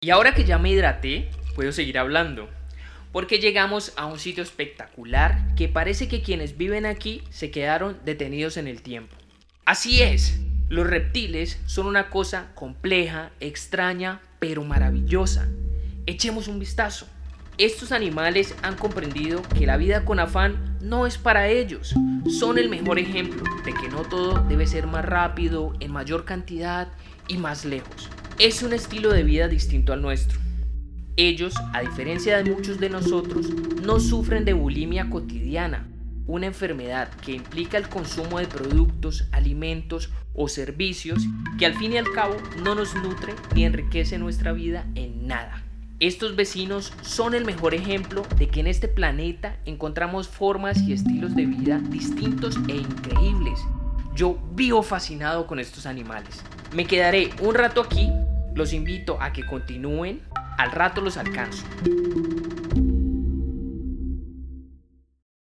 Y ahora que ya me hidraté, puedo seguir hablando. Porque llegamos a un sitio espectacular que parece que quienes viven aquí se quedaron detenidos en el tiempo. Así es, los reptiles son una cosa compleja, extraña, pero maravillosa. Echemos un vistazo. Estos animales han comprendido que la vida con afán no es para ellos. Son el mejor ejemplo de que no todo debe ser más rápido, en mayor cantidad y más lejos es un estilo de vida distinto al nuestro. Ellos, a diferencia de muchos de nosotros, no sufren de bulimia cotidiana, una enfermedad que implica el consumo de productos, alimentos o servicios que al fin y al cabo no nos nutre ni enriquece nuestra vida en nada. Estos vecinos son el mejor ejemplo de que en este planeta encontramos formas y estilos de vida distintos e increíbles. Yo vivo fascinado con estos animales. Me quedaré un rato aquí los invito a que continúen, al rato los alcanzo.